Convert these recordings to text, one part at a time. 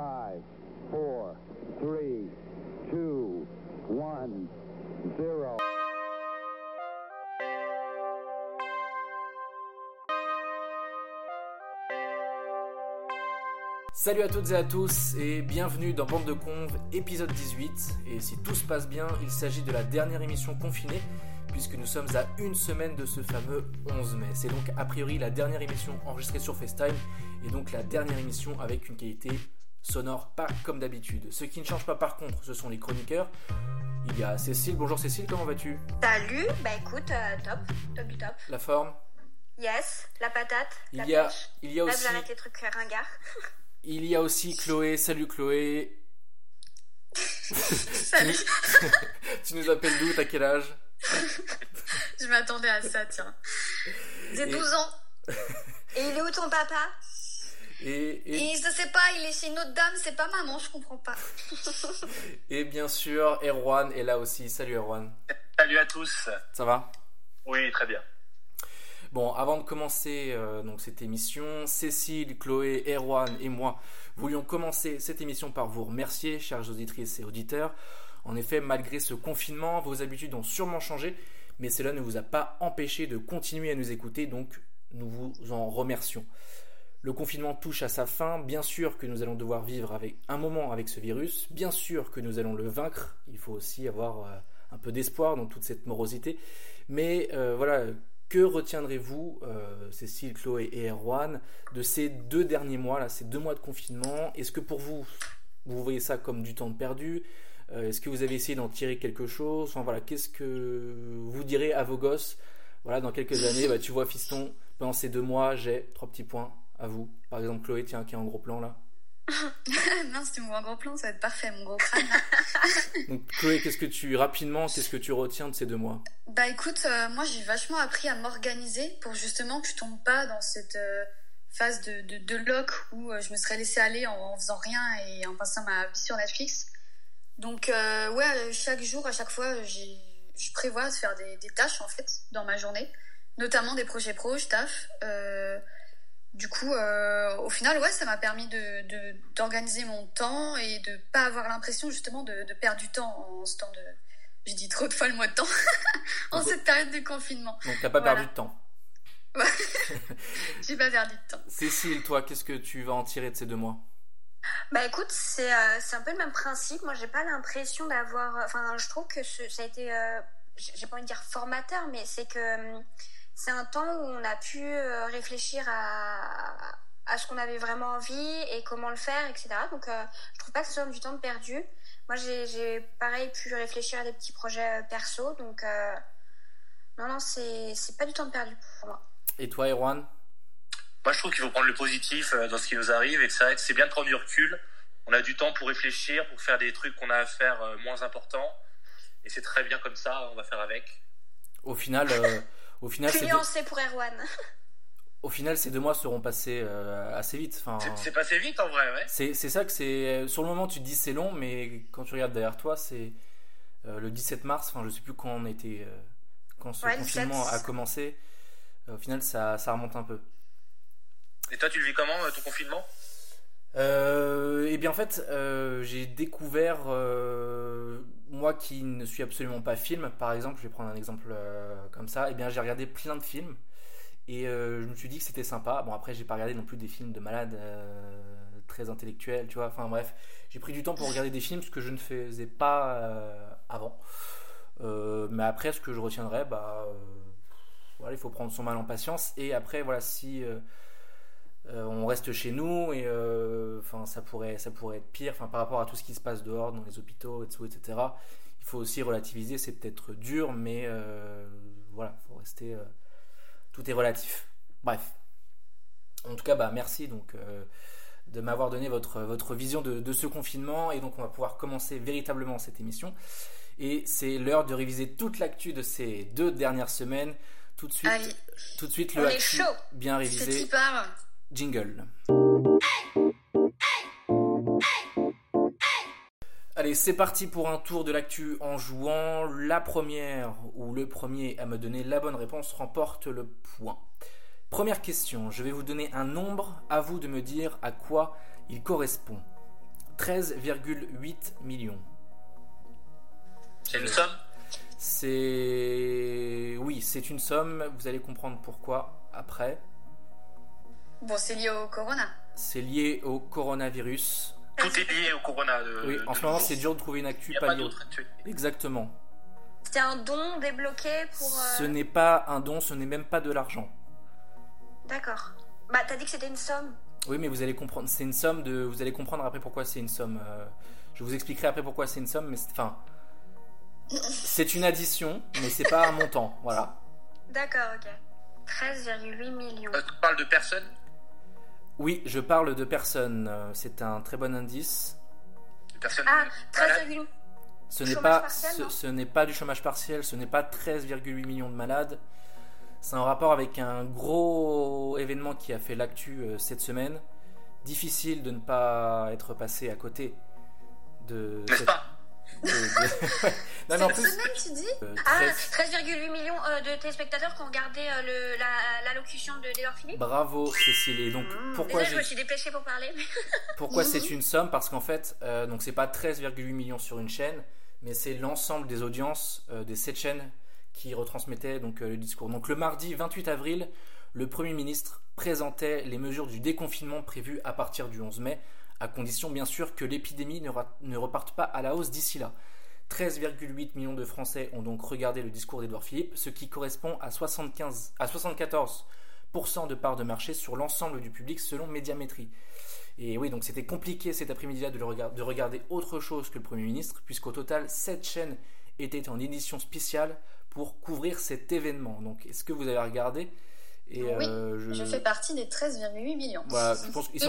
5, 4, 3, 2, 1, 0. Salut à toutes et à tous et bienvenue dans Bande de Conve, épisode 18. Et si tout se passe bien, il s'agit de la dernière émission confinée, puisque nous sommes à une semaine de ce fameux 11 mai. C'est donc a priori la dernière émission enregistrée sur FaceTime, et donc la dernière émission avec une qualité sonore pas comme d'habitude. Ce qui ne change pas par contre, ce sont les chroniqueurs. Il y a Cécile, bonjour Cécile, comment vas-tu? Salut, bah écoute, euh, top, top du top. La forme? Yes, la patate, Il la y a, pêche. il y a Là, aussi, j'arrête les trucs ringards. il y a aussi Chloé, salut Chloé. Salut, Tu nous appelles d'où, t'as quel âge? Je m'attendais à ça, tiens. J'ai Et- 12 ans. Et il est où ton papa? Et, et, Et je sais pas, il est chez une autre dame, c'est pas maman, je comprends pas. et bien sûr, Erwan est là aussi. Salut Erwan. Salut à tous. Ça va? Oui, très bien. Bon, avant de commencer euh, donc cette émission, Cécile, Chloé, Erwan et moi voulions commencer cette émission par vous remercier, chères auditrices et auditeurs. En effet, malgré ce confinement, vos habitudes ont sûrement changé, mais cela ne vous a pas empêché de continuer à nous écouter, donc nous vous en remercions. Le confinement touche à sa fin, bien sûr que nous allons devoir vivre avec un moment avec ce virus, bien sûr que nous allons le vaincre, il faut aussi avoir euh, un peu d'espoir dans toute cette morosité, mais euh, voilà, que retiendrez-vous, euh, Cécile, Chloé et Erwan, de ces deux derniers mois, là, ces deux mois de confinement? Est-ce que pour vous, vous voyez ça comme du temps perdu? Est-ce que vous avez essayé d'en tirer quelque chose? Enfin voilà, qu'est-ce que vous direz à vos gosses? Voilà, dans quelques années, bah, tu vois, fiston, pendant ces deux mois, j'ai trois petits points à vous. Par exemple, Chloé, tiens, qui est en gros plan là. Mince, tu me vois en gros plan, ça va être parfait, mon gros crâne. Donc Chloé, qu'est-ce que tu, rapidement, qu'est-ce que tu retiens de ces deux mois? Bah écoute, euh, moi j'ai vachement appris à m'organiser pour justement que je tombe pas dans cette euh, phase de, de, de lock où euh, je me serais laissée aller en, en faisant rien et en passant ma vie sur Netflix. Donc ouais, chaque jour, à chaque fois, je prévois de faire des, des tâches en fait dans ma journée, notamment des projets pro, je taffe. Du coup, euh, au final, ouais, ça m'a permis de, de- d'organiser mon temps et de pas avoir l'impression justement de, de perdre du temps en ce temps de... Je dis trop de fois le mot de temps en cette période de confinement. Donc t'as pas Voilà. perdu de temps. J'ai pas perdu de temps. Cécile, toi, qu'est-ce que tu vas en tirer de ces deux mois? Bah écoute, c'est euh, c'est un peu le même principe. Moi, j'ai pas l'impression d'avoir. Enfin, je trouve que ce- ça a été. euh, j'ai j'ai pas envie de dire formateur, mais c'est que hum, c'est un temps où on a pu euh, réfléchir à, à ce qu'on avait vraiment envie et comment le faire, etc. Donc, euh, je trouve pas que ce soit du temps perdu. Moi, j'ai pareil pu réfléchir à des petits projets euh, perso. Donc, euh, non, non, c'est c'est pas du temps perdu pour moi. Et toi, Erwan? Moi, je trouve qu'il faut prendre le positif euh, dans ce qui nous arrive et que c'est vrai que c'est bien de prendre du recul. On a du temps pour réfléchir, pour faire des trucs qu'on a à faire euh, moins importants. Et c'est très bien comme ça, on va faire avec. Au final, euh, au final, ces deux, Nuancé pour Erwan. au final, ces deux mois seront passés euh, assez vite. Enfin, C'est- passé vite en vrai, ouais. c'est c'est ça que c'est. Sur le moment, tu te dis c'est long, mais quand tu regardes derrière toi, c'est euh, le 17 mars. Enfin, je sais plus quand on était, euh, quand ce Ouais, confinement 7. a commencé. Euh, au final, ça, ça remonte un peu. Et toi, tu le vis comment, euh, ton confinement? Euh, et bien en fait, euh, j'ai découvert, euh, moi qui ne suis absolument pas film, par exemple, je vais prendre un exemple euh, comme ça, et bien j'ai regardé plein de films et euh, je me suis dit que c'était sympa. Bon après j'ai pas regardé non plus des films de malades euh, très intellectuels, tu vois. Enfin bref, j'ai pris du temps pour regarder des films, ce que je ne faisais pas euh, avant. Euh, mais après, ce que je retiendrai, bah, euh, voilà, il faut prendre son mal en patience. Et après, voilà, si euh, on reste chez nous et euh, ça pourrait ça pourrait être pire. Enfin par rapport à tout ce qui se passe dehors dans les hôpitaux et tout, etc il faut aussi relativiser. C'est peut-être dur mais euh, voilà faut rester euh, tout est relatif. Bref. En tout cas bah merci donc de m'avoir donné votre votre vision de, de ce confinement. Et donc on va pouvoir commencer véritablement cette émission. Et c'est l'heure de réviser toute l'actu de ces deux dernières semaines. Tout de suite Allez, tout de suite On le est actu chaud. bien c'est révisé. qui part? Jingle. Allez, c'est parti pour un tour de l'actu en jouant. La première ou le premier à me donner la bonne réponse remporte le point. Première question, je vais vous donner un nombre, à vous de me dire à quoi il correspond. 13,8 millions. C'est une somme? C'est. Oui, c'est une somme. Vous allez comprendre pourquoi après. Bon, c'est lié au corona. C'est lié au coronavirus. Tout est lié au corona. De, Oui, de en ce moment, c'est dur de trouver une Il actu a pas d'autre. Exactement. C'était un don débloqué pour. euh, Ce n'est pas un don, ce n'est même pas de l'argent. D'accord. Bah, t'as dit que c'était une somme. Oui, mais vous allez comprendre. C'est une somme de. Vous allez comprendre après pourquoi c'est une somme. euh, Je vous expliquerai après pourquoi c'est une somme, mais c'est- enfin. C'est une addition, mais c'est pas un montant. Voilà. D'accord, ok. 13,8 millions. Euh, Tu parles de personnes? Oui, je parle de personnes. euh, C'est un très bon indice. de personnes Ah, malades 13,8 Ce n'est Chômage pas, partiel, ce, n'est pas du chômage partiel, ce n'est pas 13,8 millions de malades. C'est un rapport avec un gros événement qui a fait l'actu euh, cette semaine. Difficile de ne pas être passé à côté de. N'est-ce cette- pas? non, mais en Cette plus. semaine, tu dis euh, Ah, 13 13,8 millions euh, de téléspectateurs qui ont regardé euh, la- l'allocution de Taylor Philippe. Bravo Cécile. Et donc pourquoi Désolée, je me suis dépêchée pour parler. mais- Pourquoi c'est une somme? Parce qu'en fait, euh, donc c'est pas 13,8 millions sur une chaîne, mais c'est l'ensemble des audiences euh, des 7 chaînes qui retransmettaient donc, le discours. Donc le mardi 28 avril, le Premier ministre présentait les mesures du déconfinement prévues à partir du 11 mai, à condition bien sûr que l'épidémie ne, reparte pas à la hausse d'ici là. 13,8 millions de Français ont donc regardé le discours d'Edouard Philippe, ce qui correspond à, 75, à 74% de part de marché sur l'ensemble du public selon Médiamétrie. Et oui, donc c'était compliqué cet après-midi-là de regarder autre chose que le Premier ministre, puisqu'au total, 7 chaînes étaient en édition spéciale pour couvrir cet événement. Donc, est-ce que vous avez regardé Et, Oui, euh, Je fais partie des 13,8 millions. Voilà, je pense ici,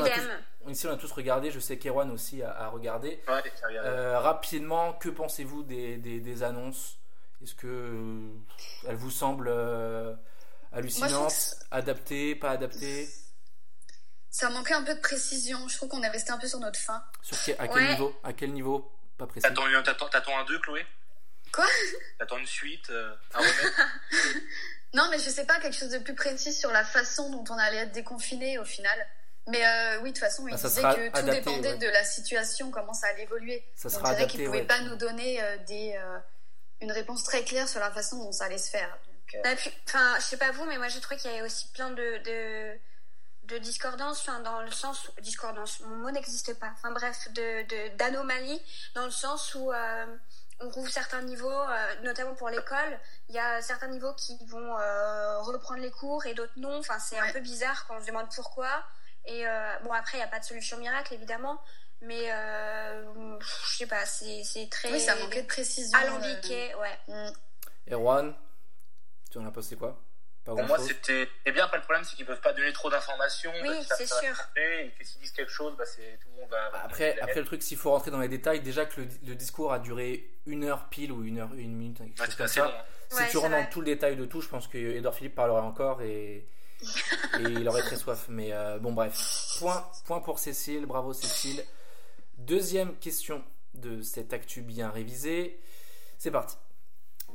on a tous regardé, je sais qu'Erwan aussi a, a regardé. Ouais. Euh, rapidement, que pensez-vous des, des- des annonces? Est-ce que euh, elles vous semblent euh, hallucinantes, Moi, adaptées, pas adaptées? Ça manquait un peu de précision. Je trouve qu'on est resté un peu sur notre fin. Sur quel- à quel Ouais. niveau? À quel niveau? Pas précis. T'attends une- t'attends- t'attends un 2, Chloé? Quoi? T'attends une suite euh, un Non, mais je sais pas, quelque chose de plus précis sur la façon dont on allait être déconfiné au final. Mais euh, oui, de toute façon, il Ah, ça disait que tout adapté, dépendait ouais. de la situation, comment ça allait évoluer. Ça Donc sera c'est vrai qu'il pouvait ouais. pas nous donner euh, des, euh, une réponse très claire sur la façon dont ça allait se faire. Euh, Bah, Enfin, je sais pas vous, mais moi j'ai trouvé qu'il y avait aussi plein de, de, de discordances, enfin, dans le sens où, discordance, mon mot n'existe pas, enfin bref, de, de, d'anomalies, dans le sens où euh, on rouvre certains niveaux, euh, notamment pour l'école, il y a certains niveaux qui vont euh, reprendre les cours et d'autres non, enfin c'est un peu bizarre quand on se demande pourquoi. Et euh, bon, après, il n'y a pas de solution miracle, évidemment, mais euh, je sais pas, c'est, c'est très oui, ça manquait de précision. alambiqué, ouais. mm. Erwan, tu en as pensé quoi? Pas Pour moi, c'était. Et bien, après, le problème, c'est qu'ils peuvent pas donner trop d'informations. Oui, c'est sûr. Et que s'ils disent quelque chose, bah, c'est tout le monde va. Après, après le truc, s'il faut rentrer dans les détails, déjà que le, le discours a duré une heure pile ou une heure, une minute, quelque chose c'est comme ça. long. hein. Si Ouais, tu rentres dans tout le détail de tout, je pense que Edouard Philippe parlerait encore et, et il aurait très soif. Mais euh, bon, bref. Point, point pour Cécile, bravo Cécile. Deuxième question de cette actu bien révisée. C'est parti.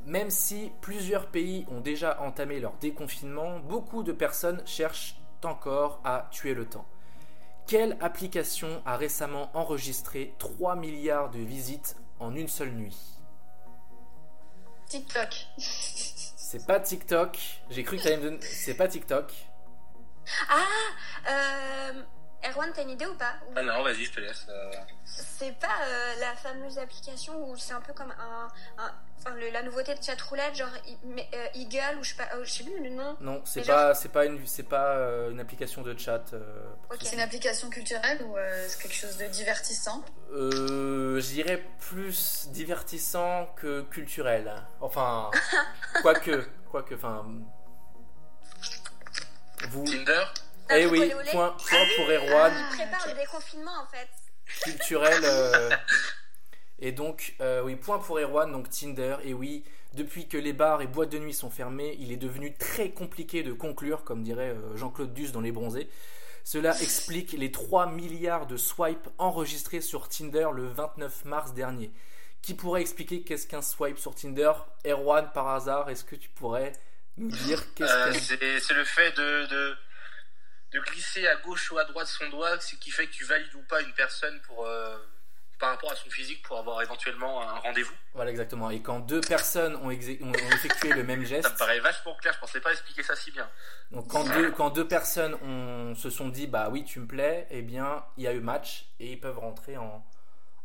Même si plusieurs pays ont déjà entamé leur déconfinement, beaucoup de personnes cherchent encore à tuer le temps. Quelle application a récemment enregistré 3 milliards de visites en une seule nuit? TikTok. C'est pas TikTok. J'ai cru que t'allais me donner. C'est pas TikTok. Ah, euh, Erwan, t'as une idée ou pas Ou- Ah non, vas-y, je te laisse. euh. C'est pas euh, la fameuse application où c'est un peu comme un, un- enfin, le- la nouveauté de chatroulette, genre mais, euh, Eagle ou je sais pas, euh, je sais plus le nom. Non, c'est pas, c'est pas une, c'est pas euh, une application de chat. euh. C'est une application culturelle ou euh, c'est quelque chose de divertissant Euh, je dirais plus divertissant que culturel. Enfin, quoique, quoique, enfin. Vous. Tinder? Eh oui, olé olé. point, point pour Erwan. Il prépare le déconfinement en fait. culturel. euh, Et donc, euh, oui, point pour Erwan, donc Tinder. Et oui, depuis que les bars et boîtes de nuit sont fermés, il est devenu très compliqué de conclure, comme dirait euh, Jean-Claude Duss dans Les Bronzés. Cela explique les 3 milliards de swipes enregistrés sur Tinder le 29 mars dernier. Qui pourrait expliquer qu'est-ce qu'un swipe sur Tinder? Erwan, par hasard, est-ce que tu pourrais nous dire qu'est-ce Euh, qu'un... c'est c'est le fait de, de, de glisser à gauche ou à droite son doigt, ce qui fait que tu valides ou pas une personne pour, euh, par rapport à son physique pour avoir éventuellement un rendez-vous. Voilà, exactement. Et quand deux personnes ont, exé- ont- ont effectué le même geste, Ça me paraît vachement clair, je pensais pas expliquer ça si bien. donc quand deux, quand deux personnes ont, se sont dit bah oui tu me plais, eh bien il y a eu match et ils peuvent rentrer en,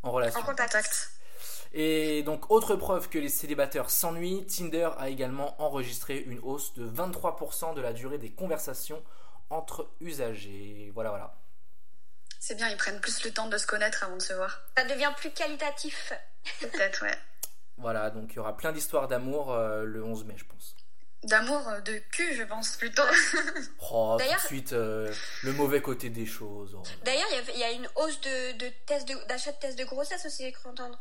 en relation. En. Contact. Et donc autre preuve que les célibataires s'ennuient, Tinder a également enregistré une hausse de 23% de la durée des conversations entre usagers. Voilà, voilà. C'est bien, ils prennent plus le temps de se connaître avant de se voir. Ça devient plus qualitatif. Peut-être, ouais. Voilà, donc il y aura plein d'histoires d'amour euh, le 11 mai, je pense. D'amour, euh, de cul, je pense plutôt. Oh, tout de D'ailleurs- suite, euh, le mauvais côté des choses. oh. D'ailleurs, il y a une hausse de, de tests de- d'achat de, tests de grossesse aussi, j'ai cru entendre.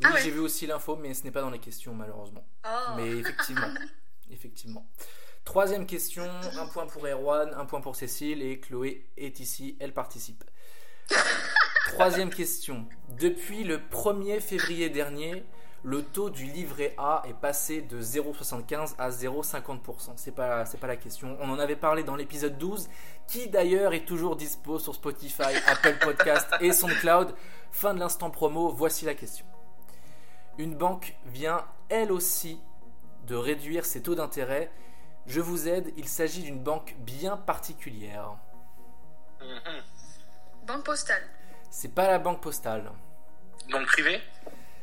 Oui, Ah ouais. j'ai vu aussi l'info, mais ce n'est pas dans les questions, malheureusement. Oh. Mais effectivement, effectivement. Troisième question, un point pour Erwan, un point pour Cécile, et Chloé est ici, elle participe. Troisième question. Depuis le 1er février dernier, le taux du livret A est passé de 0,75 à 0,50%. C'est pas, pas la question. On en avait parlé dans l'épisode 12, qui d'ailleurs est toujours dispo sur Spotify, Apple Podcast et SoundCloud? Fin de l'instant promo, voici la question. Une banque vient elle aussi de réduire ses taux d'intérêt. Je vous aide, il s'agit d'une banque bien particulière. Mhm. Banque postale. C'est pas la banque postale. Donc privé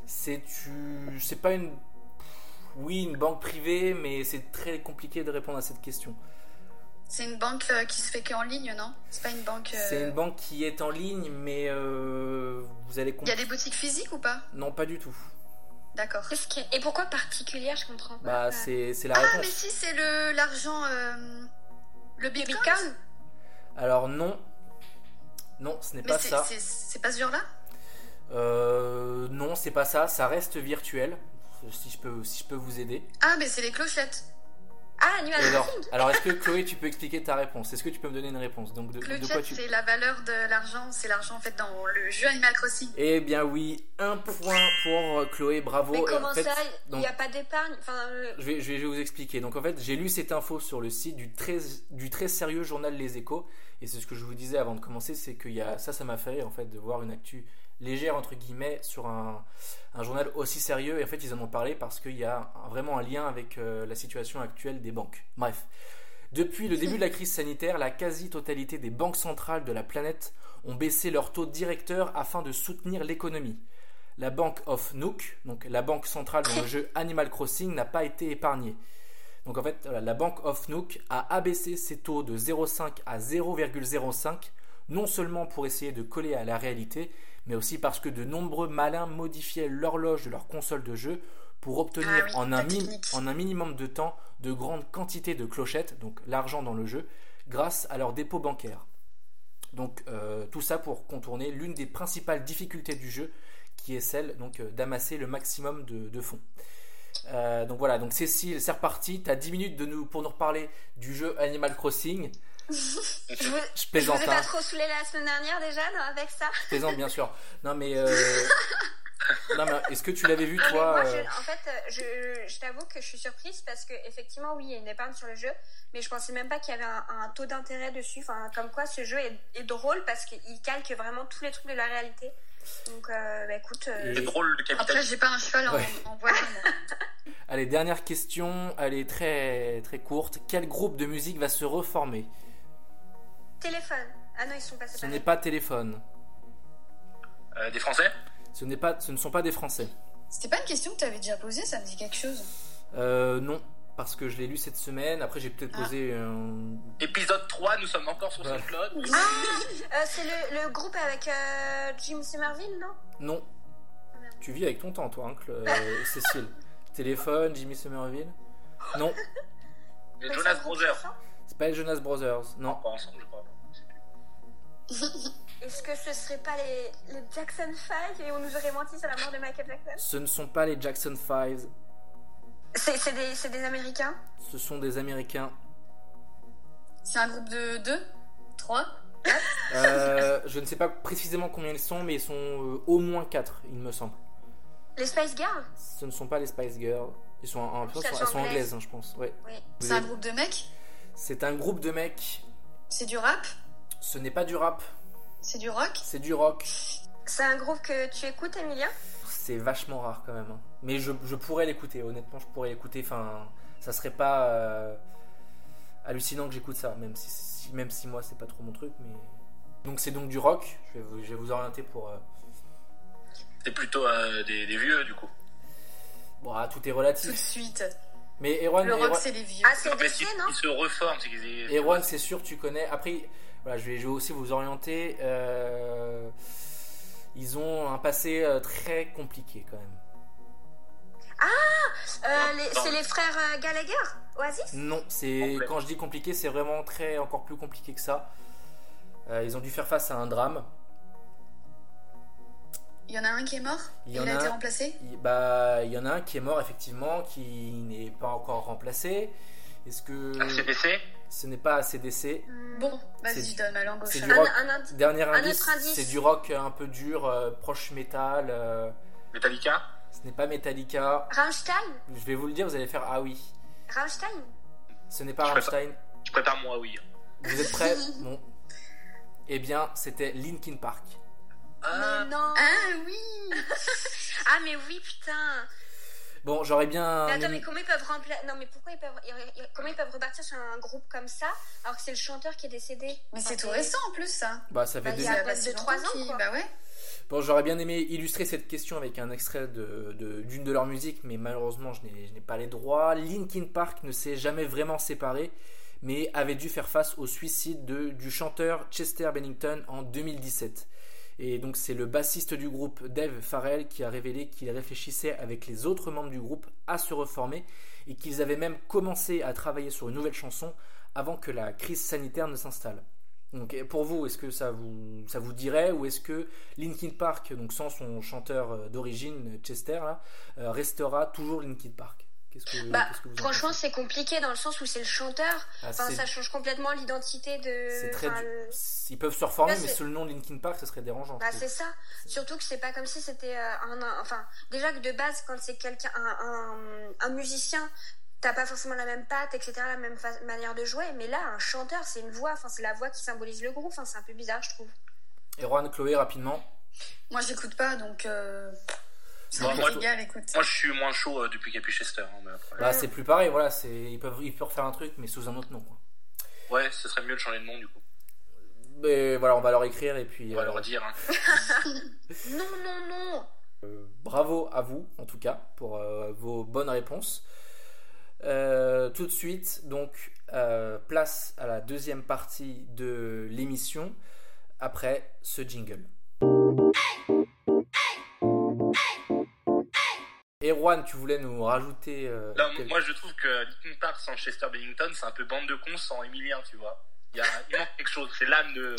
C'est tu... c'est pas une oui, une banque privée, mais c'est très compliqué de répondre à cette question. C'est une banque euh, qui se fait qu'en ligne, non? C'est pas une banque. euh, C'est une banque qui est en ligne, mais euh, vous allez Il y a des boutiques physiques ou pas? Non, pas du tout. D'accord. Et pourquoi particulière Je comprends pas. Bah, Euh, c'est c'est la Ah, mais réponse. si, c'est le l'argent. euh, le le bitcoin. Bitcoin Alors non, non, ce n'est Mais pas c'est- ça. c'est c'est pas ce genre-là? Euh, non, c'est pas ça. Ça reste virtuel. Si je peux, si je peux vous aider. Ah, mais c'est les clochettes. Ah, Animal alors, Crossing alors est-ce que Chloé, tu peux expliquer ta réponse? Est-ce que tu peux me donner une réponse? Donc de, de quoi Clochette, tu c'est la valeur de l'argent. C'est l'argent en fait dans le jeu Animal Crossing. Eh bien oui, un point pour euh, Chloé, bravo. Mais en comment fait, ça Il n'y a pas d'épargne? Enfin, euh, Je vais, je vais- je vais vous expliquer. Donc en fait, j'ai lu cette info sur le site du très, du très sérieux journal Les Échos. Et c'est ce que je vous disais avant de commencer, c'est que y a, ça, ça m'a fait rire, en fait de voir une actu légère entre guillemets sur un, un journal aussi sérieux. Et en fait, ils en ont parlé parce qu'il y a vraiment un lien avec euh, la situation actuelle des banques. Bref. Depuis le début de la crise sanitaire, la quasi-totalité des banques centrales de la planète ont baissé leur taux directeur afin de soutenir l'économie. La Bank of Nook, donc la banque centrale dans le jeu Animal Crossing, n'a pas été épargnée. Donc en fait, la Bank of Nook a abaissé ses taux de 0,5 à 0,05, non seulement pour essayer de coller à la réalité, mais aussi parce que de nombreux malins modifiaient l'horloge de leur console de jeu pour obtenir Ah oui, en, un en minimum de temps de grandes quantités de clochettes, donc l'argent dans le jeu, grâce à leur dépôt bancaire. Donc euh, tout ça pour contourner l'une des principales difficultés du jeu, qui est celle donc euh, d'amasser le maximum de, de fonds. Euh, donc voilà, donc Cécile, c'est reparti. T'as 10 minutes de nous, pour nous reparler du jeu Animal Crossing. Je vous, Je je vous plaisante, ai hein. pas trop saoulé la semaine dernière déjà non, avec ça Je plaisante bien sûr. Non mais, euh, non, mais est-ce que tu l'avais vu toi moi, euh, je- en fait, euh, je, je t'avoue que je suis surprise parce que effectivement, oui, il y a une épargne sur le jeu, mais je pensais même pas qu'il y avait un, un taux d'intérêt dessus. Enfin, comme quoi, ce jeu est, est drôle parce qu'il calque vraiment tous les trucs de la réalité. Donc, euh, bah, écoute, euh, Et- C'est drôle le Après, capitalisme. j'ai pas un cheval en, Ouais. en. Allez, dernière question. Elle est très très courte. Quel groupe de musique va se reformer? Téléphone. Ah non, ils sont passés Ce n'est pas téléphone. Euh, des Français? Ce n'est pas, ce ne sont pas des Français. C'était pas une question que tu avais déjà posée, ça me dit quelque chose. Euh, non, parce que je l'ai lu cette semaine. Après, j'ai peut-être Ah. posé un. Épisode 3, nous sommes encore sur Voilà. SoundCloud. Ah, euh, c'est le, le groupe avec euh, Jim Somerville, non? Non. Ah. Tu vis avec ton temps, toi, hein, Cl- euh, Cécile. Téléphone, Jimmy Somerville. Non, Les Mais Jonas Brothers. C'est pas les Jonas Brothers. Non. Pas ensemble, je crois. Est-ce que ce serait pas les, les Jackson 5 et on nous aurait menti sur la mort de Michael Jackson? Ce ne sont pas les Jackson 5. C'est des, c'est des Américains? Ce sont des Américains. C'est un groupe de 2 3 Euh, je ne sais pas précisément combien ils sont, mais ils sont euh, au moins 4, il me semble. Les Spice Girls? Ce ne sont pas les Spice Girls. Ils sont, en, elles sont anglais. anglaises, hein, je pense. Ouais. Oui. C'est un groupe de mecs? C'est un groupe de mecs. C'est du rap? Ce n'est pas du rap, C'est du rock? C'est du rock. C'est un groupe que tu écoutes, Emilia? C'est vachement rare quand même. hein. Mais je, je pourrais l'écouter, honnêtement, je pourrais l'écouter. Enfin, ça serait pas euh, hallucinant que j'écoute ça, même si, si- même si moi c'est pas trop mon truc. Mais donc c'est donc du rock. Je vais vous, je vais vous orienter pour. euh, C'est plutôt euh, des, des vieux, du coup? Bon, ah, tout est Tout de relatif. suite. Mais Erwan, Le rock, Erwan- c'est les vieux. Ah, c'est non ils se reforment. c'est qu'ils- Erwan, c'est sûr, tu connais. Après, voilà, je vais, je vais aussi vous orienter. euh, Ils ont un passé euh, très compliqué quand même. Euh, les- Non. C'est les frères euh, Gallagher Oasis Non, c'est quand je dis compliqué, c'est vraiment très encore plus compliqué que ça. Euh, ils ont dû faire face à un drame. Il y en a un qui est mort Il Il, y en a a été remplacé? Il, bah, il y en a un qui est mort effectivement, qui n'est pas encore remplacé. Est-ce que CDC ce n'est pas ACDC Hmm. Bon, vas-y, je donne ma langue au c'est chat. du Un, rock. un indi- Dernier Un indice, autre indice. c'est du rock un peu dur, euh, proche métal. euh, Metallica? Ce n'est pas Metallica. Rammstein? Je vais vous le dire, vous allez faire ah oui. Rammstein? Ce n'est pas Je Rammstein. Je prépare moi, oui. Vous êtes prêts? Bon. Eh bien, c'était Linkin Park. Mais non Ah oui Ah, mais oui, putain Bon, j'aurais bien. Mais attends, aimé- mais comment ils peuvent remplacer Non, mais pourquoi ils peuvent... Comment ils peuvent repartir sur un groupe comme ça alors que c'est le chanteur qui est décédé? Mais Enfin, c'est tout récent en plus, ça. Bah, ça fait Bah, deux il y a pas de longtemps trois ans, qu'il- quoi. Bah ouais. Bon, j'aurais bien aimé illustrer cette question avec un extrait de- de- d'une de, leurs musiques, mais malheureusement, je n'ai je n'ai pas les droits. Linkin Park ne s'est jamais vraiment séparé, mais avait dû faire face au suicide de, du chanteur Chester Bennington en 2017. Et donc, c'est le bassiste du groupe, Dave Farrell, qui a révélé qu'il réfléchissait avec les autres membres du groupe à se reformer et qu'ils avaient même commencé à travailler sur une nouvelle chanson avant que la crise sanitaire ne s'installe. Donc pour vous, est-ce que ça vous, dirait ou est-ce que Linkin Park, donc sans son chanteur euh, d'origine Chester euh, restera toujours Linkin Park? Qu'est-ce que, Bah, qu'est-ce que vous en franchement, c'est compliqué dans le sens où c'est le chanteur. Ah, Enfin, c'est- ça change complètement l'identité de. c'est très enfin, dur. le- Ils peuvent se reformer, Là, mais sous le nom de Linkin Park, ça serait dérangeant. Bah, c'est ça. Surtout que c'est pas comme si c'était euh, un, un- Enfin, déjà que de base, quand c'est quelqu'un, un, un, un musicien, t'as pas forcément la même patte, etc., la même fa- manière de jouer. Mais là, un chanteur, c'est une voix. Enfin, c'est la voix qui symbolise le groupe. Enfin, c'est un peu bizarre, je trouve. Et Juan, Chloé, rapidement. Moi, j'écoute pas, donc. Euh... Moi, m'est moi, égal, écoute. Moi, je suis moins chaud euh, depuis qu'il n'y a plus Chester. hein, Bah, c'est plus pareil, voilà, c'est, ils, peuvent, ils peuvent refaire un truc, mais sous un autre nom. Quoi. Ouais, ce serait mieux de changer de nom, du coup. Mais voilà, on va leur écrire et puis. On va euh, leur dire. hein. Non, non, non. Bravo à vous, en tout cas, pour euh, vos bonnes réponses. Euh, tout de suite, donc, euh, place à la deuxième partie de l'émission après ce jingle. Erwan, tu voulais nous rajouter. euh, quel- moi, je trouve que Linkin Park sans Chester Bennington, c'est un peu bande de cons sans Emilien, tu vois. Il, y a, il manque quelque chose, c'est l'âme de-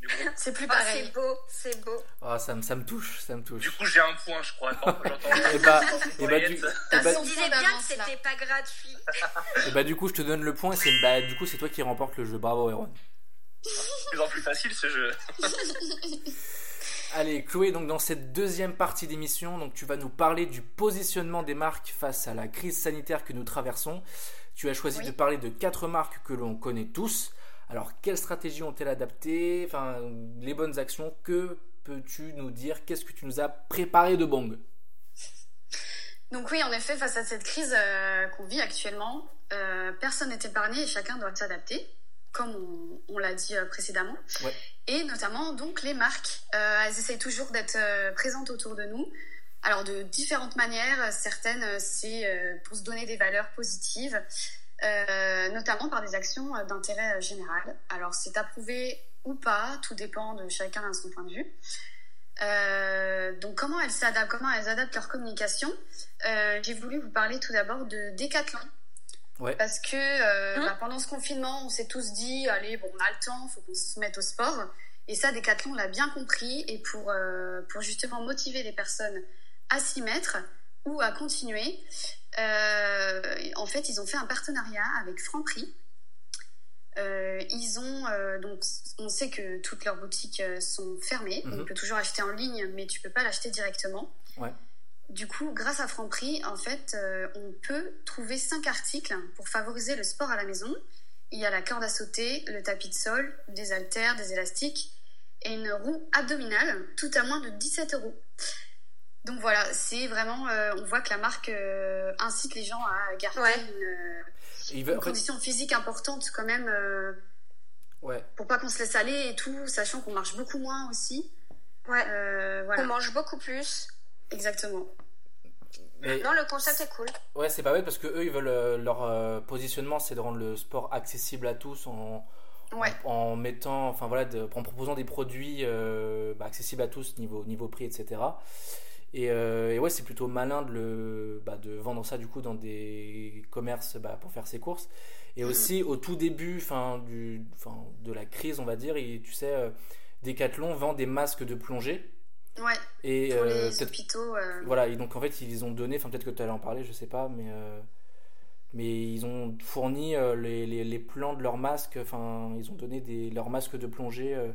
du groupe. C'est plus Oh, pareil. c'est beau, c'est beau. Ah, ça, me- ça me touche, ça me touche. Du coup, j'ai un point, je crois. Non. Et bah, et bah, du, et bah- On disait bien que c'était pas gratuit. et bah, du coup, je te donne le point et c'est, bah, du coup, c'est toi qui remporte le jeu. Bravo, Erwan. C'est de plus en plus facile ce jeu. Allez, Chloé, donc dans cette deuxième partie d'émission, donc tu vas nous parler du positionnement des marques face à la crise sanitaire que nous traversons. Tu as choisi Oui. de parler de quatre marques que l'on connaît tous. Alors, quelles stratégies ont-elles adaptées? Enfin, les bonnes actions. Que peux-tu nous dire? Qu'est-ce que tu nous as préparé de bong Donc oui, en effet, face à cette crise euh, qu'on vit actuellement, euh, personne n'est épargné et chacun doit s'adapter, comme on, on l'a dit euh, précédemment. Ouais. Et notamment, donc, les marques, euh, elles essayent toujours d'être euh, présentes autour de nous. Alors, de différentes manières, certaines, c'est pour se donner des valeurs positives, euh, notamment par des actions d'intérêt général. Alors, c'est approuvé ou pas, tout dépend de chacun à son point de vue. Euh, donc comment elles s'adaptent, comment elles adaptent leur communication? Euh, J'ai voulu vous parler tout d'abord de Decathlon. Ouais. Parce que euh, Hein bah, pendant ce confinement, on s'est tous dit, allez, bon, on a le temps, faut qu'on se mette au sport. Et ça, Decathlon l'a bien compris. Et pour, euh, pour justement motiver les personnes à s'y mettre ou à continuer, euh, en fait, ils ont fait un partenariat avec Franprix. Euh, ils ont euh, donc on sait que toutes leurs boutiques sont fermées. Mhm. On peut toujours acheter en ligne, mais tu peux pas l'acheter directement. Ouais. Du coup, grâce à Franprix, en fait, euh, on peut trouver cinq articles pour favoriser le sport à la maison. Il y a la corde à sauter, le tapis de sol, des haltères, des élastiques et une roue abdominale, tout à moins de 17 euros. Donc voilà, c'est vraiment, euh, on voit que la marque euh, incite les gens à garder Ouais. une, euh, fait, condition physique importante quand même, euh, ouais. pour pas qu'on se laisse aller et tout, sachant qu'on marche beaucoup moins aussi. Ouais. Euh, On mange beaucoup plus. Exactement. Mais Non, le concept est cool. ouais, c'est pas bête parce que eux, ils veulent euh, leur euh, positionnement, c'est de rendre le sport accessible à tous en, Ouais. en, en mettant, enfin voilà, de- en proposant des produits euh, bah, accessibles à tous niveau niveau prix, etc. Et, euh, et ouais, c'est plutôt malin de le, bah, de vendre ça du coup dans des commerces bah, pour faire ses courses. Et Mhm. aussi au tout début, enfin du, enfin de la crise, on va dire, et tu sais, euh, Decathlon vend des masques de plongée. Ouais, Et pour euh, les peut-être hôpitaux. euh, Voilà, et donc en fait, ils ont donné, enfin peut-être que tu allais en parler, je sais pas, mais, euh, mais ils ont fourni euh, les, les, les plans de leurs masques, enfin ils ont donné des, leurs masques de plongée euh,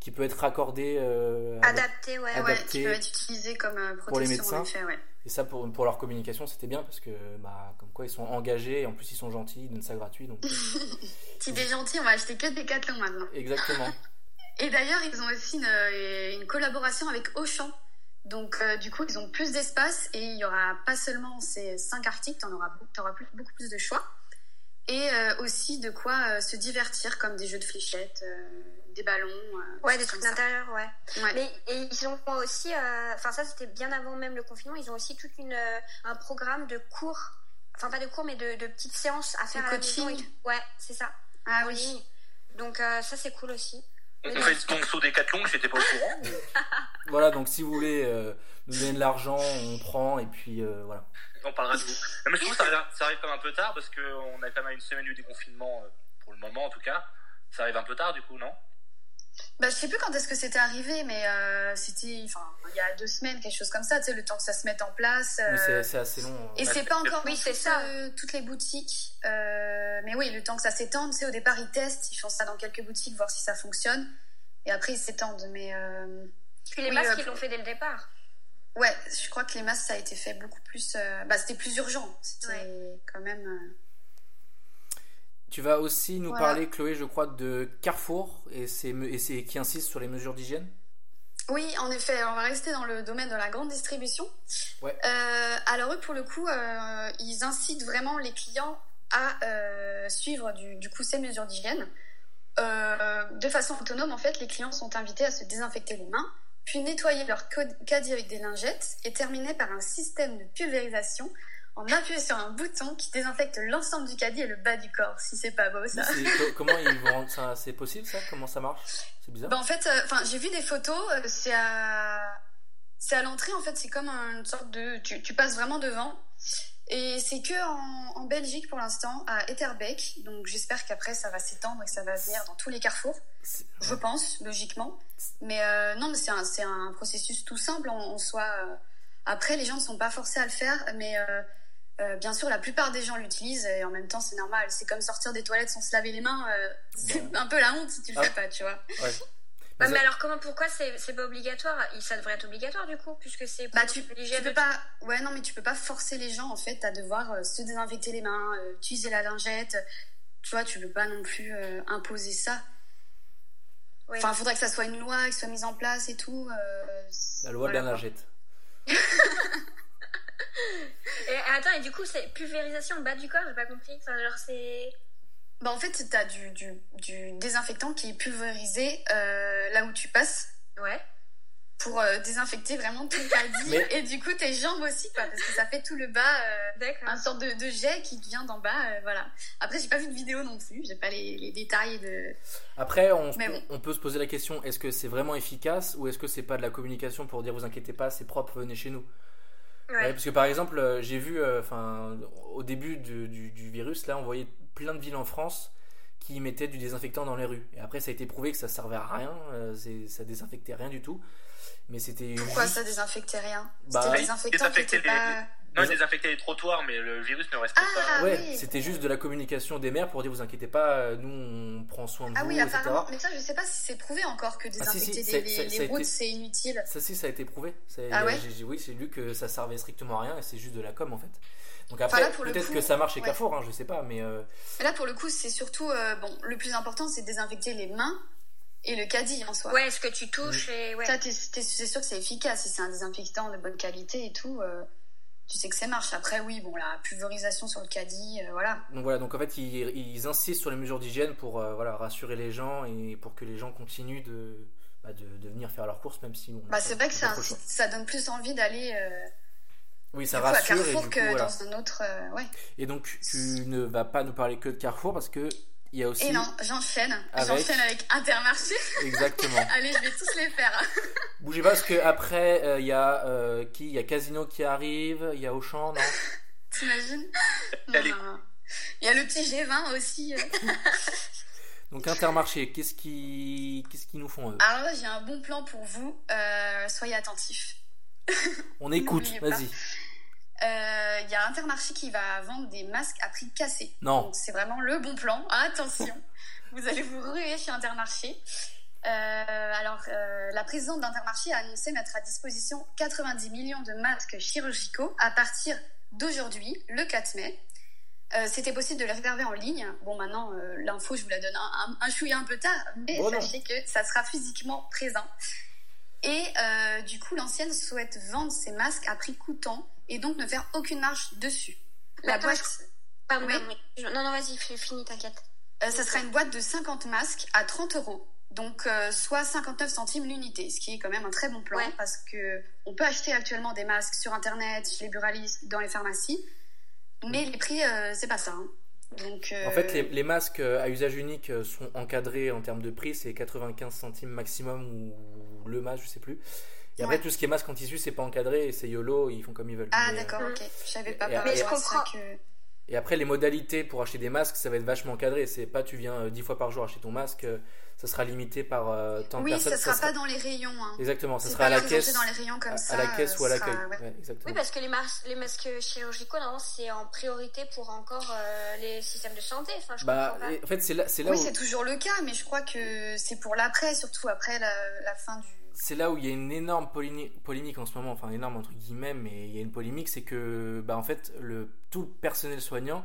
qui peut être raccordé. euh, Adapté, ouais. Adapté. ouais, qui peuvent être utilisés comme euh, Pour les protection médecins. en effet, ouais. Et ça, pour, pour leur communication, c'était bien parce que, bah, comme quoi, ils sont engagés et en plus, ils sont gentils, ils donnent ça gratuit. Donc, euh, Si t'es gentil, on va acheter que des Decathlon maintenant. exactement. Et d'ailleurs, ils ont aussi une, une collaboration avec Auchan. Donc, euh, du coup, ils ont plus d'espace et il y aura pas seulement ces cinq articles, t'en auras, t'auras plus- beaucoup plus de choix. Et euh, aussi de quoi euh, se divertir, comme des jeux de fléchettes, des ballons. Ouais, des trucs d'intérieur, ouais. Ouais. Mais et ils ont aussi, enfin ça c'était bien avant même le confinement, ils ont aussi euh, un programme de cours, enfin pas de cours mais de, de petites séances à faire à la coaching. maison. et tout. Ouais, c'est ça. Ah oui. ligne. Donc ça c'est cool aussi. On fait ce ton saut Décathlon, j'étais pas au courant. voilà, donc si vous voulez euh, nous donner de l'argent, on prend et puis euh, voilà. On parlera de vous. Mais je trouve que ça arrive, ça arrive quand même un peu tard parce qu'on a quand même une semaine du déconfinement, euh, pour le moment en tout cas. Ça arrive un peu tard du coup, non? Bah, je sais plus quand est-ce que c'était arrivé, mais euh, c'était, enfin, il y a deux semaines, quelque chose comme ça, tu sais, le temps que ça se mette en place. Euh, c'est c'est assez long. Et Ouais, c'est pas encore Oui, dans c'est toutes, ça. euh, toutes les boutiques. Euh, mais oui, le temps que ça s'étende, tu sais, au départ, ils testent, ils font ça dans quelques boutiques, voir si ça fonctionne. Et après, ils s'étendent. Mais euh, Puis les Oui, masques euh, ils l'ont fait dès le départ. ouais, je crois que les masques, ça a été fait beaucoup plus. euh, bah, c'était plus urgent. C'était Ouais. quand même. Tu vas aussi nous Voilà. parler, Chloé, je crois, de Carrefour et, c'est et qui insiste sur les mesures d'hygiène? Oui, en effet, on va rester dans le domaine de la grande distribution. Ouais. Euh, alors eux, pour le coup, euh, ils incitent vraiment les clients à euh, suivre du, du coup ces mesures d'hygiène. De façon autonome, en fait, les clients sont invités à se désinfecter les mains, puis nettoyer leur caddie avec des lingettes et terminer par un système de pulvérisation en appuyant sur un bouton qui désinfecte l'ensemble du caddie et le bas du corps, si c'est pas beau ça. comment ils vont rendre ça? C'est possible ça? Comment ça marche? C'est bizarre. Bah, en fait, euh, j'ai vu des photos. euh, c'est à, c'est à l'entrée. En fait, c'est comme une sorte de, tu, tu passes vraiment devant. Et c'est que en, en Belgique pour l'instant, à Etterbeek. Donc j'espère qu'après ça va s'étendre et que ça va venir dans tous les carrefours. Je pense, logiquement. Mais euh, non, mais c'est un, c'est un processus tout simple en, en soi. Après, les gens ne sont pas forcés à le faire, mais euh, bien sûr, la plupart des gens l'utilisent et en même temps, c'est normal. C'est comme sortir des toilettes sans se laver les mains. euh, c'est un peu la honte si tu le Ah. fais pas, tu vois. Ouais. Ouais, Mais alors comment pourquoi c'est c'est pas obligatoire? Il- Ça devrait être obligatoire du coup puisque c'est Bah pour tu, tu peux pas ouais non mais tu peux pas forcer les gens en fait à devoir euh, se désinfecter les mains, euh, utiliser la lingette. Tu vois, tu peux pas non plus euh, imposer ça. Enfin, faudrait que ça soit une loi qui soit mise en place et tout. euh, La loi de la voilà, lingette. Et, attends et du coup c'est pulvérisation au bas du corps j'ai pas compris. Enfin genre c'est Bah en fait, t'as du, du, du désinfectant qui est pulvérisé euh, là où tu passes ouais. pour euh, désinfecter vraiment tout le caddie Mais- et du coup tes jambes aussi quoi parce que ça fait tout le bas euh, D'accord. un sorte de, de jet qui vient d'en bas euh, voilà après j'ai pas vu de vidéo non plus j'ai pas les, les détails de Après, on, Mais bon. on peut se poser la question est-ce que c'est vraiment efficace ou est-ce que c'est pas de la communication pour dire vous inquiétez pas, c'est propre, venez chez nous? Parce que par exemple, euh, j'ai vu, euh, au début du, du- virus, là, on voyait plein de villes en France qui mettaient du désinfectant dans les rues. Et après, ça a été prouvé que ça servait à rien, euh, ça désinfectait rien du tout. Mais c'était Pourquoi juste- ça désinfectait rien Bah, C'était oui, désinfectant qui les- pas... Non, Mais- ils désinfectaient les trottoirs, mais le virus ne reste Ah, pas. Ouais, oui. c'était juste de la communication des maires pour dire vous inquiétez pas, euh, nous on prend soin de Ah vous, oui, etc. apparemment. Mais ça, je sais pas si c'est prouvé encore que Ah, si, si, désinfecter les, routes, été- c'est inutile. Ça si, ça a été prouvé. C'est- Ah ouais Oui, j'ai lu que ça servait strictement à rien et c'est juste de la com en fait. Donc après, peut-être que ça marche chez ouais. Carrefour, hein, je sais pas, mais euh, là, pour le coup, c'est surtout... euh, bon, le plus important, c'est de désinfecter les mains et le caddie en soi. Ouais, ce que tu touches et ouais. Ça, c'est sûr que c'est efficace. Si c'est un désinfectant de bonne qualité et tout, euh, tu sais que ça marche. Après, oui, bon, la pulvérisation sur le caddie, euh, voilà. Donc voilà, donc en fait, ils, ils insistent sur les mesures d'hygiène pour euh, voilà, rassurer les gens et pour que les gens continuent de, bah, de, de venir faire leurs courses, même si on Bah, c'est vrai que ça, ça donne plus envie d'aller euh, Oui, ça coup, à rassure et Carrefour que voilà. dans un autre. euh, ouais. Et donc, tu ne vas pas nous parler que de Carrefour parce que il y a aussi. Et non, j'enchaîne. Avec- J'enchaîne avec Intermarché. Exactement. Allez, je vais tous les faire. Bougez pas parce que après, euh, il y a euh, qui? Il y a Casino qui arrive, il y a Auchan, non? T'imagines? Non, Allez. non, non. Il y a le petit G20 aussi. euh. Donc Intermarché, qu'est-ce qui, qu'est-ce qu'ils nous font eux? Alors là, j'ai un bon plan pour vous. Euh, soyez attentifs. On écoute, n'oubliez vas-y. Euh, Il y a Intermarché qui va vendre des masques à prix cassé. Non. Donc c'est vraiment le bon plan. Attention, vous allez vous ruer chez Intermarché. Euh, alors, euh, la présidente d'Intermarché a annoncé mettre à disposition 90 millions de masques chirurgicaux à partir d'aujourd'hui, le 4 mai. C'était possible de les réserver en ligne. Bon, maintenant, l'info, je vous la donne un, un, un chouïa un peu tard, mais Oh sachez que ça sera physiquement présent. Et euh, du coup, l'ancienne souhaite vendre ses masques à prix coûtant et donc ne faire aucune marge dessus. La Attends, boîte, Pardon, Oui. pardon, oui. Je- Non, non, vas-y, finis, t'inquiète. euh, ça sera une boîte de 50 masques à 30 euros. Donc, euh, soit 59 centimes l'unité, ce qui est quand même un très bon plan Ouais. parce que on peut acheter actuellement des masques sur internet, chez les buralistes, dans les pharmacies, mais les prix, euh, c'est pas ça. hein. Donc, euh, En fait, les, les masques euh, à usage unique euh, sont encadrés en termes de prix, c'est 95 centimes maximum ou le masque, je sais plus. Et après, Ouais. tout ce qui est masque anti-tissu, c'est pas encadré c'est YOLO, ils font comme ils veulent. Ah, euh, d'accord, ok. Je savais pas Et- Mais je comprends. que- Et après, les modalités pour acheter des masques, ça va être vachement encadré. C'est pas tu viens euh, 10 fois par jour acheter ton masque, euh, ça sera limité par euh, tant de Oui, personnes. ça sera pas dans les rayons. Hein. Exactement, ça sera à la caisse. dans les rayons comme à- ça. à la caisse euh, ou à l'accueil. sera- ouais. Oui, parce que les, mas- les masques chirurgicaux, normalement, c'est en priorité pour encore euh, les systèmes de santé. Enfin, je Bah, comprends pas. et- en fait, c'est là, là Oui, où c'est toujours le cas, mais je crois que c'est pour l'après, surtout après la, la fin du. C'est là où il y a une énorme polémi- polémique en ce moment, enfin énorme entre guillemets, mais il y a une polémique, c'est que bah, en fait le tout le personnel soignant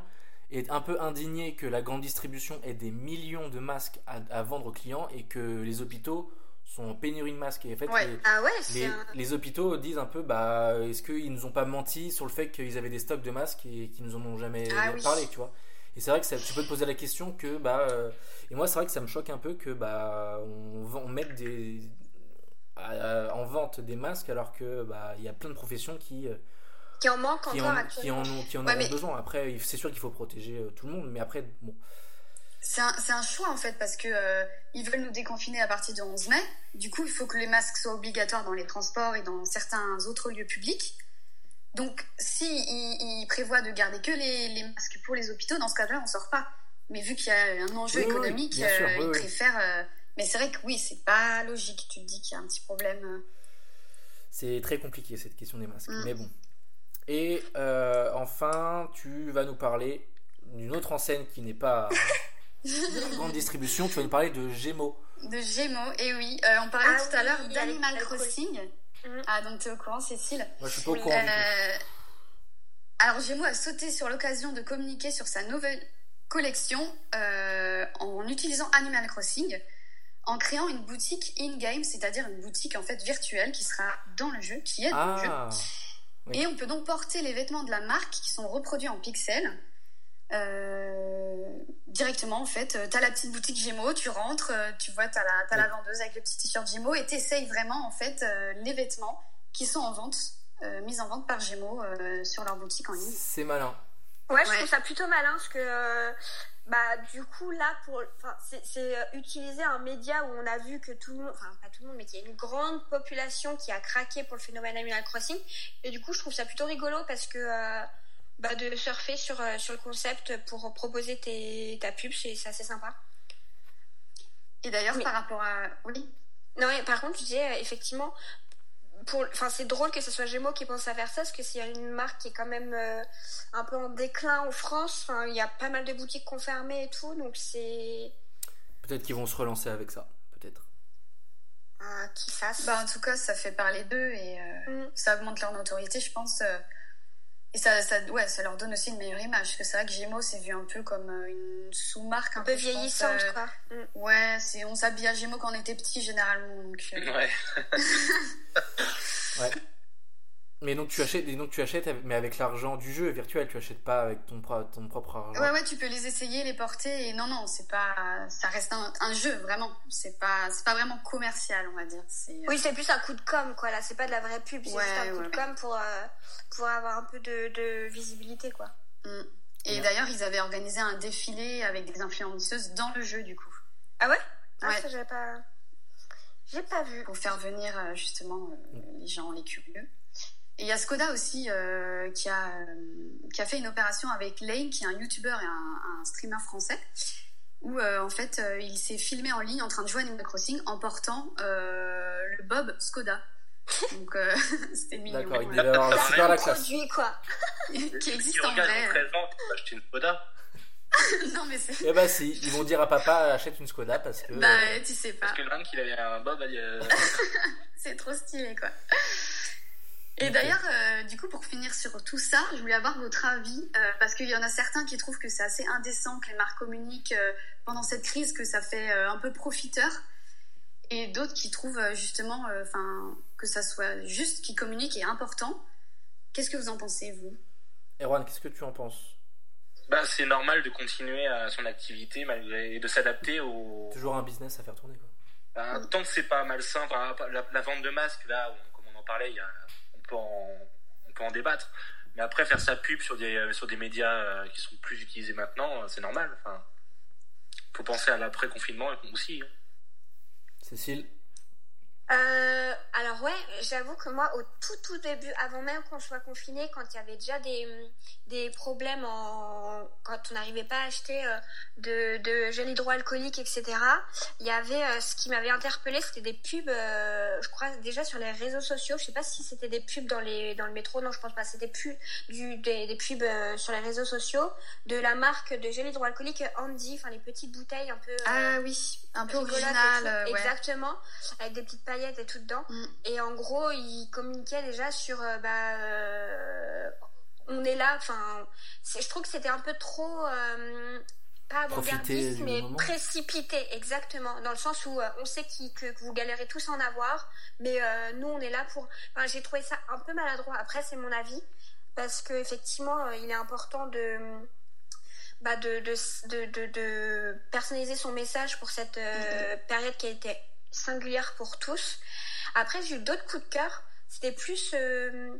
est un peu indigné que la grande distribution ait des millions de masques à, à vendre aux clients et que les hôpitaux sont en pénurie de masques. Et en fait, Ouais. les, Ah ouais, les, un... les hôpitaux disent un peu, bah, est-ce qu'ils nous ont pas menti sur le fait qu'ils avaient des stocks de masques et qu'ils nous en ont jamais Ah oui. parlé, tu vois? Et c'est vrai que ça, tu peux te poser la question que, bah, euh, et moi c'est vrai que ça me choque un peu que, bah, on, on mette des en vente des masques alors que, bah, il y a plein de professions qui euh, qui en manque qui encore en, qui en ont, qui en Ouais, auront mais- besoin. Après, c'est sûr qu'il faut protéger euh, tout le monde, mais après, bon, C'est un, un choix en fait, parce que euh, ils veulent nous déconfiner à partir du 11 mai. Du coup, il faut que les masques soient obligatoires dans les transports et dans certains autres lieux publics. Donc, si ils, ils prévoient de garder que les, les masques pour les hôpitaux, dans ce cas-là, on sort pas. Mais vu qu'il y a un enjeu Oui, oui, économique, bien sûr, oui, ils oui. préfèrent. Mais c'est vrai que oui, c'est pas logique. Tu te dis qu'il y a un petit problème. euh. c'est très compliqué cette question des masques. Mm. Mais bon. Et euh, enfin, tu vas nous parler d'une autre enseigne qui n'est pas grande distribution. Tu vas nous parler de Gémeaux. De Gémeaux, et oui. Euh, on parlait Ah tout à l'heure d'Animal. Crossing. Mhm. Ah, donc tu es au courant, Cécile Moi, je suis pas au courant. Euh, Alors Gémeaux a sauté sur l'occasion de communiquer sur sa nouvelle collection euh, en utilisant Animal Crossing, en créant une boutique in-game, c'est-à-dire une boutique en fait virtuelle qui sera dans le jeu, qui est dans le jeu. Ah, oui. Et on peut donc porter les vêtements de la marque qui sont reproduits en pixels. euh, directement en fait, tu as la petite boutique Gémeaux, tu rentres, euh, tu vois, tu as, la, t'as la vendeuse avec le petit t-shirt Gémeaux et tu vraiment en fait euh, les vêtements qui sont en vente, euh, mis en vente par Gémeaux euh, sur leur boutique en ligne. c'est malin. Ouais, je Ouais. trouve ça plutôt malin parce que, euh, bah, du coup, là, pour, c'est, euh, utiliser un média où on a vu que tout le monde, enfin, pas tout le monde, mais qu'il y a une grande population qui a craqué pour le phénomène Animal Crossing. Et du coup, je trouve ça plutôt rigolo parce que, euh, bah, de surfer sur, euh, sur le concept pour proposer tes, ta pub, c'est, assez sympa. Et d'ailleurs, Oui. par rapport à. Oui, Non, par contre, je disais, effectivement, pour, enfin, c'est drôle que ce soit Gémeaux qui pense à faire ça, parce que c'est une marque qui est quand même euh, un peu en déclin en France. Enfin, il y a pas mal de boutiques qui ont fermé et tout, donc c'est. Peut-être qu'ils vont se relancer avec ça. Peut-être. Ah, qui fasse. bah, en tout cas, ça fait parler d'eux et euh, Mm. ça augmente leur notoriété, je pense. euh. Et ça, ça, ouais, ça leur donne aussi une meilleure image. Parce que c'est vrai que Gémeaux, c'est vu un peu comme euh, une sous-marque. Un peu vieillissante, euh, quoi. Mm. Ouais, c'est, on s'habille à Gémeaux quand on était petit, généralement. Donc, euh, Ouais. Ouais. Mais donc tu achètes, et donc tu achètes, mais avec l'argent du jeu virtuel, tu achètes pas avec ton, pro- ton propre argent. Ouais, ouais, tu peux les essayer, les porter. Et non, non, c'est pas, ça reste un, un jeu, vraiment. C'est pas, c'est pas vraiment commercial, on va dire. Oui, c'est plus un coup de com, quoi. Là, c'est pas de la vraie pub, c'est Ouais, juste un coup ouais, de com pour, euh, pour avoir un peu de, de visibilité, quoi. Mm. Et d'ailleurs, ils avaient organisé un défilé avec des influenceuses dans le jeu, du coup. Ah ouais? Ah, Ouais. ça, j'avais pas. J'ai pas vu. pour faire venir euh, justement euh, les gens, les curieux. Et il y a Skoda aussi euh, qui, a, euh, qui a fait une opération avec Lane, qui est un youtubeur et un, un streamer français, où euh, en fait euh, il s'est filmé en ligne en train de jouer à Animal Crossing en portant euh, le Bob Skoda. Donc euh, c'était mignon. D'accord, il devait avoir super la classe. Produit, quoi. qui existe en vrai. le présent, tu peux acheter une Skoda. non mais c'est. Eh bah si, ils vont dire à papa achète une Skoda parce que. Bah tu sais pas. Parce que Link, il avait un Bob. euh, C'est trop stylé, quoi. Et d'ailleurs, euh, du coup, pour finir sur tout ça, je voulais avoir votre avis, euh, parce qu'il y en a certains qui trouvent que c'est assez indécent que les marques communiquent euh, pendant cette crise, que ça fait euh, un peu profiteur, et d'autres qui trouvent euh, justement euh, enfin, que ça soit juste qu'ils communiquent et important. Qu'est-ce que vous en pensez, vous? Erwan, qu'est-ce que tu en penses? Bah, c'est normal de continuer à son activité malgré et de s'adapter au. Toujours un business à faire tourner quoi. Bah, tant que c'est pas malsain, la, la vente de masques, là, on- comme on en parlait, il y a- on peut en débattre. Mais après, faire sa pub sur des, sur des médias euh, qui sont plus utilisés maintenant, euh, c'est normal. Enfin, faut penser à l'après-confinement aussi. hein. Cécile? Euh, alors ouais, j'avoue que moi au tout tout début, avant même qu'on soit confiné, quand il y avait déjà des, des problèmes en quand on n'arrivait pas à acheter euh, de, de gel hydroalcoolique, etc. Il y avait euh, ce qui m'avait interpellé, c'était des pubs, je crois déjà sur les réseaux sociaux. Je sais pas si c'était des pubs dans les dans le métro, non je pense pas. C'était plus du des, des pubs sur les réseaux sociaux de la marque de gel hydroalcoolique Andy, enfin les petites bouteilles un peu. Ah oui, un peu rigolote et original, tout. ouais. Exactement, avec des petites paillettes et tout dedans. Mm. Et en gros, il communiquait déjà sur, euh, bah, euh, on est là. Enfin, c'est- je trouve que c'était un peu trop, euh, pas Profiter avant-gardiste, mais moment. précipité, exactement. Dans le sens où euh, on sait qui- que, que vous galérez tous à en avoir, mais euh, nous, on est là pour. Enfin, j'ai trouvé ça un peu maladroit. Après, c'est mon avis, parce que effectivement, euh, il est important de bah, de, de, de, de, de personnaliser son message pour cette euh, période qui a été singulière pour tous. Après, j'ai eu d'autres coups de cœur. C'était plus euh,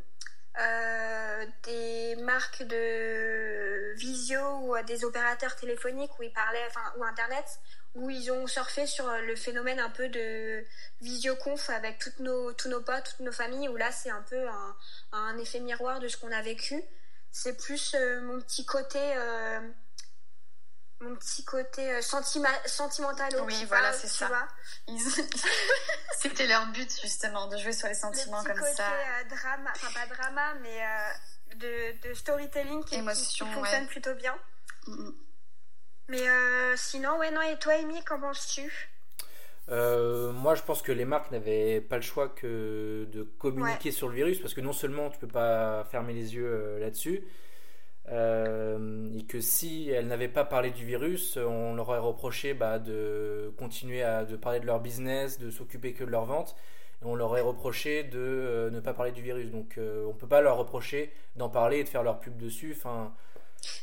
euh, des marques de visio ou euh, des opérateurs téléphoniques où ils parlaient, enfin, ou internet, où ils ont surfé sur le phénomène un peu de visioconf avec toutes nos, tous nos potes, toutes nos familles, où là, c'est un peu un, effet miroir de ce qu'on a vécu. C'est plus mon petit côté. Mon petit côté euh, sentima- sentimental Oui, voilà, c'est ça. Ils- C'était leur but justement de jouer sur les Le sentiments petit comme côté ça. euh, drama, enfin pas drama, mais euh, de, de storytelling qui, Émotion, qui- qui fonctionne ouais. plutôt bien. Mm, mm. Mais euh, sinon, ouais, non, et toi, Amy, qu'en penses-tu? Euh, moi, je pense que les marques n'avaient pas le choix que de communiquer sur le virus parce que non seulement tu peux pas fermer les yeux euh, là-dessus, euh, que si elles n'avaient pas parlé du virus, on leur aurait reproché bah, de continuer à de parler de leur business, de s'occuper que de leur vente, et on leur aurait reproché de euh, ne pas parler du virus. Donc, euh, on peut pas leur reprocher d'en parler et de faire leur pub dessus. Enfin,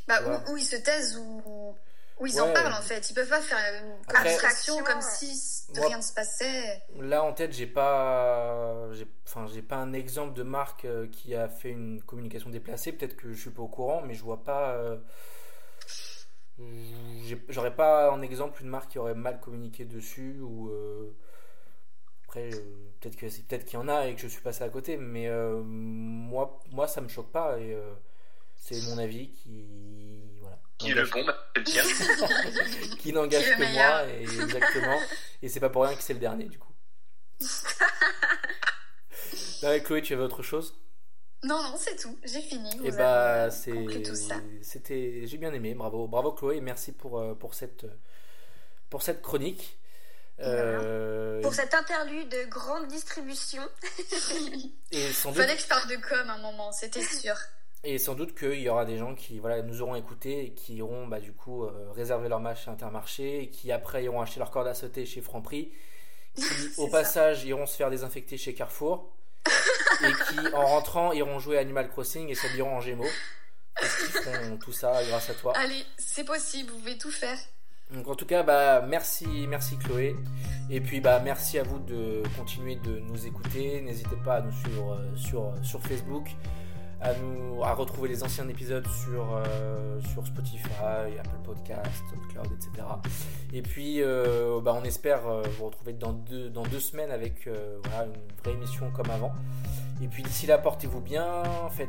Bah, ou ils se taisent ou, ou ils Ouais. en parlent en fait. Ils peuvent pas faire une Après- abstraction comme si Moi- rien ne se passait. Là en tête, j'ai pas, j'ai, enfin, j'ai pas un exemple de marque euh, qui a fait une communication déplacée. Peut-être que je suis pas au courant, mais je vois pas. euh, j'aurais pas en exemple une marque qui aurait mal communiqué dessus ou. euh, après, euh, peut-être que c'est peut-être qu'il y en a et que je suis passé à côté, mais euh, moi, moi, ça me choque pas et euh, c'est mon avis qui, voilà, Qui est le bon, bah, c'est le tien. qui n'engage que moi et exactement et c'est pas pour rien que c'est le dernier du coup Ouais, Chloé tu avais autre chose? Non, non, c'est tout. J'ai fini. Et avez bah c'est conclu tout ça. c'était j'ai bien aimé bravo bravo Chloé merci pour euh, pour cette pour cette chronique Euh, Pour cette interlude de grande distribution. et sans doute Fallait que je parle de com un moment, c'était sûr. Et sans doute qu'il y aura des gens qui voilà, nous auront écoutés et qui iront bah, du coup euh, réserver leur match chez Intermarché, et qui après iront acheter leur corde à sauter chez Franprix, qui au ça. passage iront se faire désinfecter chez Carrefour, et qui en rentrant iront jouer Animal Crossing et s'habilleront en Gémeaux. Parce qu'ils feront tout ça grâce à toi. Allez, c'est possible, vous pouvez tout faire. Donc en tout cas, bah merci, merci Chloé. Et puis bah merci à vous de continuer de nous écouter. N'hésitez pas à nous suivre euh, sur, sur Facebook, à nous à retrouver les anciens épisodes sur, euh, sur Spotify, Apple Podcast, SoundCloud, etc. Et puis euh, bah, on espère euh, vous retrouver dans deux, dans deux semaines avec euh, voilà, une vraie émission comme avant. Et puis d'ici là, portez-vous bien, faites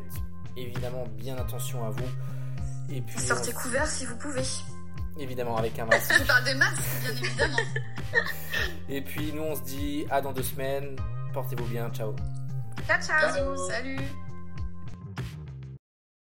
évidemment bien attention à vous. Et puis Sortez on- couverts si vous pouvez. évidemment avec un masque. Par des masques, bien évidemment. Et puis nous on se dit à dans deux semaines. Portez-vous bien, ciao. Ciao, ciao. Salut.